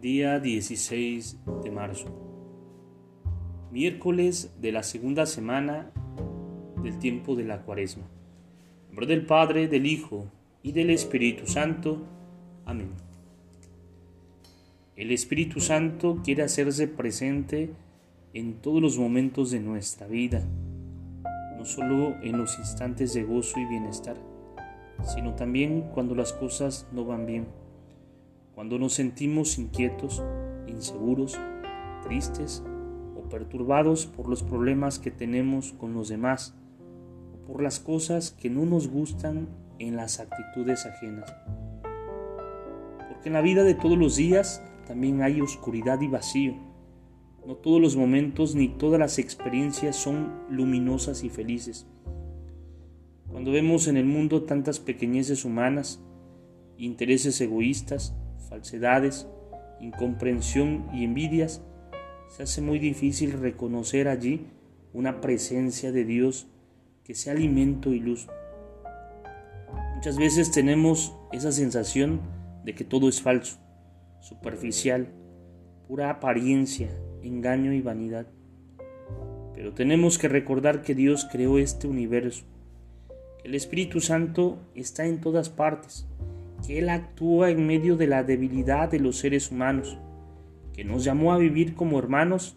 Día 16 de marzo. Miércoles de la segunda semana del tiempo de la cuaresma. En nombre del Padre, del Hijo y del Espíritu Santo. Amén. El Espíritu Santo quiere hacerse presente en todos los momentos de nuestra vida, no solo en los instantes de gozo y bienestar, sino también cuando las cosas no van bien cuando nos sentimos inquietos, inseguros, tristes o perturbados por los problemas que tenemos con los demás o por las cosas que no nos gustan en las actitudes ajenas. Porque en la vida de todos los días también hay oscuridad y vacío. No todos los momentos ni todas las experiencias son luminosas y felices. Cuando vemos en el mundo tantas pequeñeces humanas, intereses egoístas, falsedades, incomprensión y envidias, se hace muy difícil reconocer allí una presencia de Dios que sea alimento y luz. Muchas veces tenemos esa sensación de que todo es falso, superficial, pura apariencia, engaño y vanidad. Pero tenemos que recordar que Dios creó este universo, que el Espíritu Santo está en todas partes que Él actúa en medio de la debilidad de los seres humanos, que nos llamó a vivir como hermanos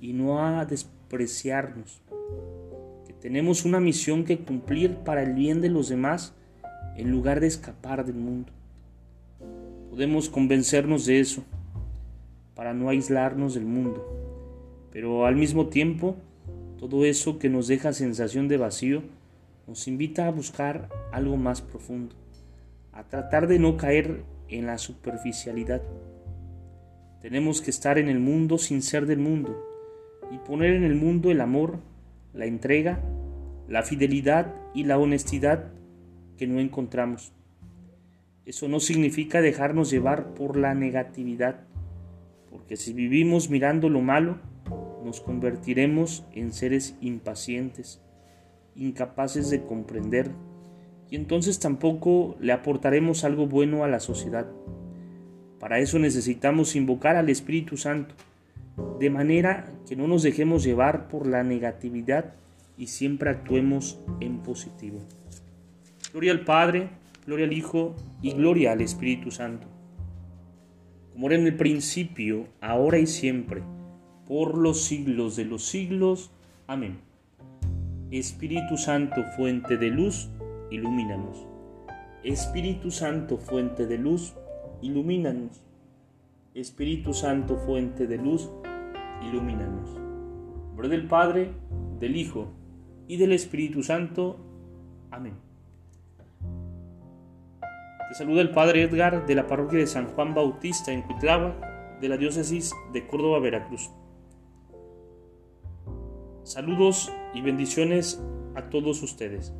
y no a despreciarnos, que tenemos una misión que cumplir para el bien de los demás en lugar de escapar del mundo. Podemos convencernos de eso para no aislarnos del mundo, pero al mismo tiempo todo eso que nos deja sensación de vacío nos invita a buscar algo más profundo a tratar de no caer en la superficialidad. Tenemos que estar en el mundo sin ser del mundo y poner en el mundo el amor, la entrega, la fidelidad y la honestidad que no encontramos. Eso no significa dejarnos llevar por la negatividad, porque si vivimos mirando lo malo, nos convertiremos en seres impacientes, incapaces de comprender y entonces tampoco le aportaremos algo bueno a la sociedad. Para eso necesitamos invocar al Espíritu Santo, de manera que no nos dejemos llevar por la negatividad y siempre actuemos en positivo. Gloria al Padre, gloria al Hijo y gloria al Espíritu Santo. Como era en el principio, ahora y siempre, por los siglos de los siglos. Amén. Espíritu Santo, fuente de luz, ilumínanos. Espíritu Santo, fuente de luz, ilumínanos. Espíritu Santo, fuente de luz, ilumínanos. nombre del Padre, del Hijo y del Espíritu Santo. Amén. Te saluda el Padre Edgar de la parroquia de San Juan Bautista en Cuitlava, de la diócesis de Córdoba, Veracruz. Saludos y bendiciones a todos ustedes.